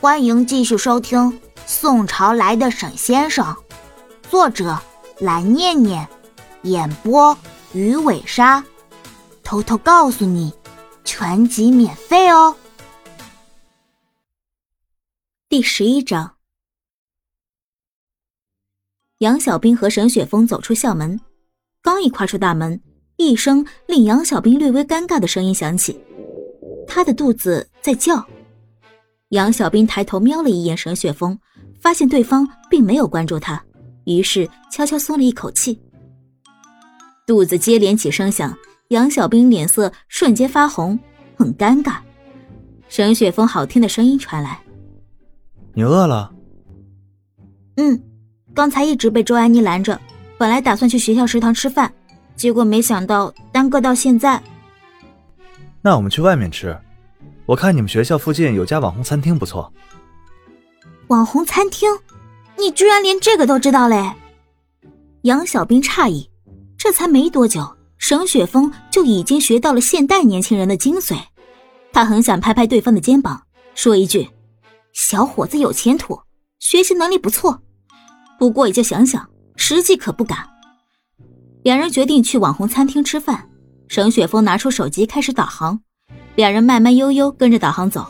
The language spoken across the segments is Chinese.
欢迎继续收听《宋朝来的沈先生》，作者蓝念念，演播鱼尾鲨。偷偷告诉你，全集免费哦。第十一章，杨小兵和沈雪峰走出校门，刚一跨出大门，一声令杨小兵略微尴尬的声音响起，他的肚子在叫。杨小兵抬头瞄了一眼沈雪峰，发现对方并没有关注他，于是悄悄松了一口气。肚子接连起声响，杨小兵脸色瞬间发红，很尴尬。沈雪峰好听的声音传来：“你饿了？”“嗯，刚才一直被周安妮拦着，本来打算去学校食堂吃饭，结果没想到耽搁到现在。”“那我们去外面吃。”我看你们学校附近有家网红餐厅不错。网红餐厅，你居然连这个都知道嘞？杨小兵诧异，这才没多久，沈雪峰就已经学到了现代年轻人的精髓。他很想拍拍对方的肩膀，说一句：“小伙子有前途，学习能力不错。”不过也就想想，实际可不敢。两人决定去网红餐厅吃饭。沈雪峰拿出手机开始导航。两人慢慢悠悠跟着导航走，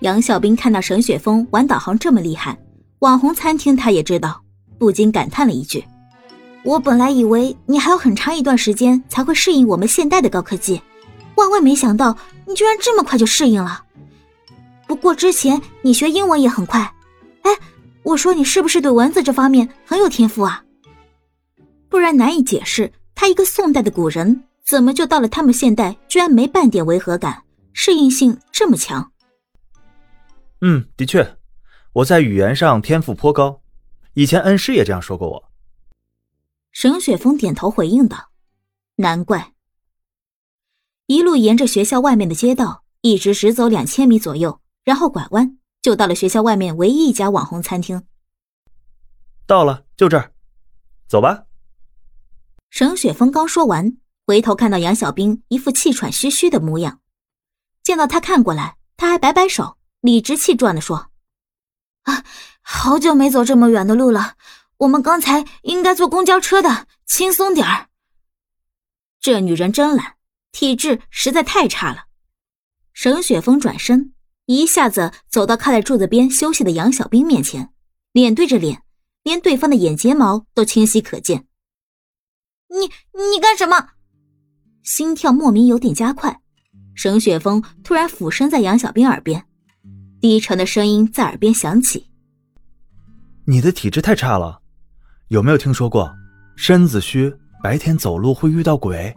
杨小兵看到沈雪峰玩导航这么厉害，网红餐厅他也知道，不禁感叹了一句：“我本来以为你还有很长一段时间才会适应我们现代的高科技，万万没想到你居然这么快就适应了。不过之前你学英文也很快，哎，我说你是不是对文字这方面很有天赋啊？不然难以解释，他一个宋代的古人。”怎么就到了他们现代，居然没半点违和感，适应性这么强？嗯，的确，我在语言上天赋颇高，以前恩师也这样说过我。沈雪峰点头回应道：“难怪。”一路沿着学校外面的街道，一直直走两千米左右，然后拐弯，就到了学校外面唯一一家网红餐厅。到了，就这儿，走吧。沈雪峰刚说完。回头看到杨小兵一副气喘吁吁的模样，见到他看过来，他还摆摆手，理直气壮的说：“啊，好久没走这么远的路了，我们刚才应该坐公交车的，轻松点儿。”这女人真懒，体质实在太差了。沈雪峰转身，一下子走到靠在柱子边休息的杨小兵面前，脸对着脸，连对方的眼睫毛都清晰可见。你你干什么？心跳莫名有点加快，沈雪峰突然俯身在杨小兵耳边，低沉的声音在耳边响起：“你的体质太差了，有没有听说过身子虚白天走路会遇到鬼？”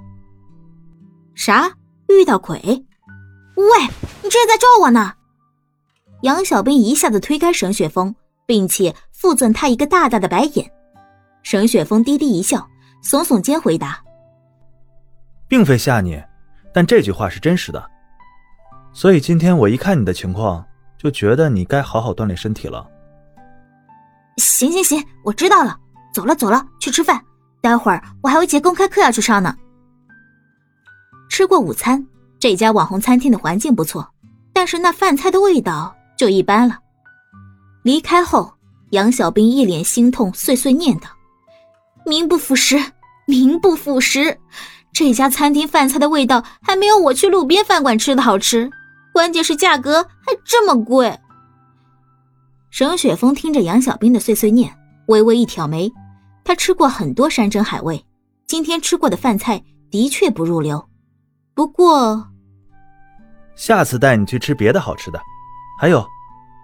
啥？遇到鬼？喂，你这是在咒我呢！杨小兵一下子推开沈雪峰，并且附赠他一个大大的白眼。沈雪峰低低一笑，耸耸肩回答。并非吓你，但这句话是真实的。所以今天我一看你的情况，就觉得你该好好锻炼身体了。行行行，我知道了。走了走了，去吃饭。待会儿我还有一节公开课要去上呢。吃过午餐，这家网红餐厅的环境不错，但是那饭菜的味道就一般了。离开后，杨小兵一脸心痛，碎碎念道：“名不副实，名不副实。”这家餐厅饭菜的味道还没有我去路边饭馆吃的好吃，关键是价格还这么贵。沈雪峰听着杨小兵的碎碎念，微微一挑眉。他吃过很多山珍海味，今天吃过的饭菜的确不入流。不过，下次带你去吃别的好吃的。还有，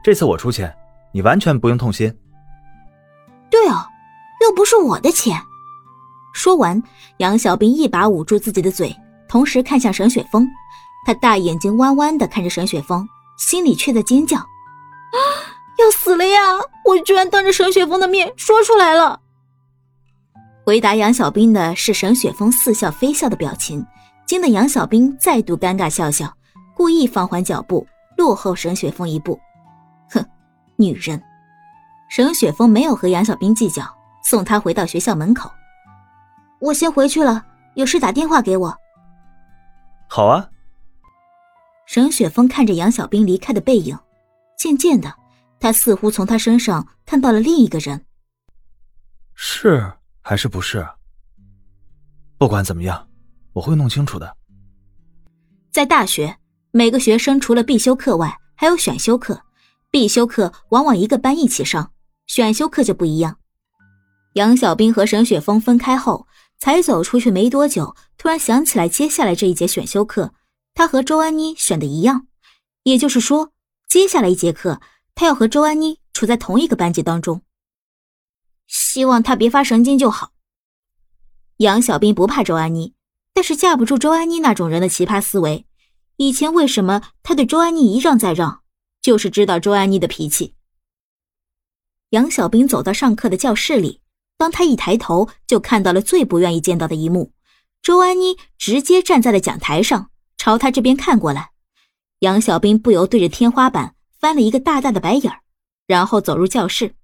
这次我出钱，你完全不用痛心。对哦，又不是我的钱。说完，杨小兵一把捂住自己的嘴，同时看向沈雪峰。他大眼睛弯弯的看着沈雪峰，心里却在尖叫：“啊，要死了呀！我居然当着沈雪峰的面说出来了。”回答杨小兵的是沈雪峰似笑非笑的表情，惊得杨小兵再度尴尬笑笑，故意放缓脚步，落后沈雪峰一步。哼，女人。沈雪峰没有和杨小兵计较，送他回到学校门口。我先回去了，有事打电话给我。好啊。沈雪峰看着杨小兵离开的背影，渐渐的，他似乎从他身上看到了另一个人。是还是不是？不管怎么样，我会弄清楚的。在大学，每个学生除了必修课外，还有选修课。必修课往往一个班一起上，选修课就不一样。杨小兵和沈雪峰分开后，才走出去没多久，突然想起来接下来这一节选修课，他和周安妮选的一样，也就是说，接下来一节课他要和周安妮处在同一个班级当中。希望他别发神经就好。杨小兵不怕周安妮，但是架不住周安妮那种人的奇葩思维。以前为什么他对周安妮一让再让？就是知道周安妮的脾气。杨小兵走到上课的教室里，当他一抬头，就看到了最不愿意见到的一幕：周安妮直接站在了讲台上，朝他这边看过来。杨小兵不由对着天花板翻了一个大大的白眼儿，然后走入教室。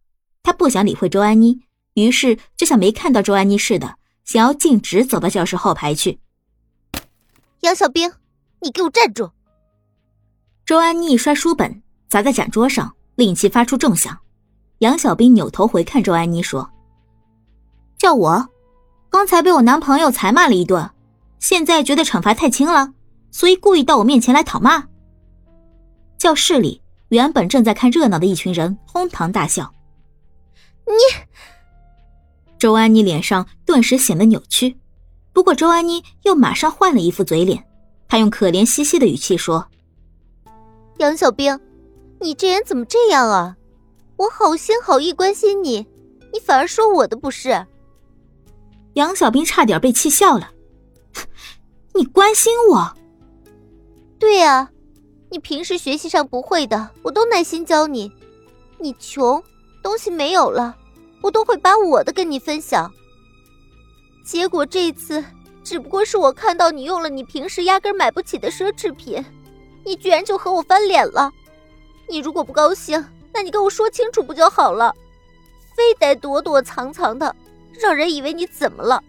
他不想理会周安妮，于是就像没看到周安妮似的，想要径直走到教室后排去。杨小兵，你给我站住！周安妮一摔书本。砸在讲桌上，令其发出重响。杨小兵扭头回看周安妮，说：“叫我，刚才被我男朋友才骂了一顿，现在觉得惩罚太轻了，所以故意到我面前来讨骂。”教室里原本正在看热闹的一群人哄堂大笑。你，周安妮脸上顿时显得扭曲，不过周安妮又马上换了一副嘴脸，她用可怜兮兮的语气说：“杨小兵。”你这人怎么这样啊！我好心好意关心你，你反而说我的不是。杨小兵差点被气笑了。你关心我？对呀，你平时学习上不会的，我都耐心教你。你穷，东西没有了，我都会把我的跟你分享。结果这次，只不过是我看到你用了你平时压根买不起的奢侈品，你居然就和我翻脸了。你如果不高兴，那你跟我说清楚不就好了？非得躲躲藏藏的，让人以为你怎么了？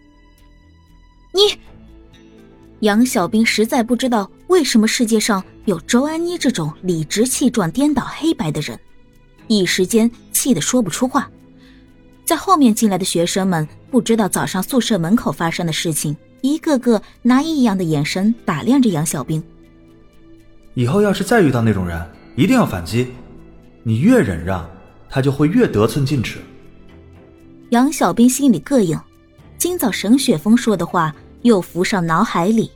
你，杨小兵实在不知道为什么世界上有周安妮这种理直气壮、颠倒黑白的人，一时间气得说不出话。在后面进来的学生们不知道早上宿舍门口发生的事情，一个个拿异样的眼神打量着杨小兵。以后要是再遇到那种人。一定要反击，你越忍让，他就会越得寸进尺。杨小兵心里膈应，今早沈雪峰说的话又浮上脑海里。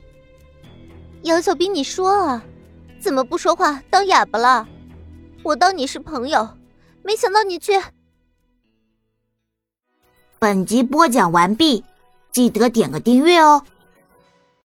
杨小兵，你说啊，怎么不说话当哑巴了？我当你是朋友，没想到你却……本集播讲完毕，记得点个订阅哦。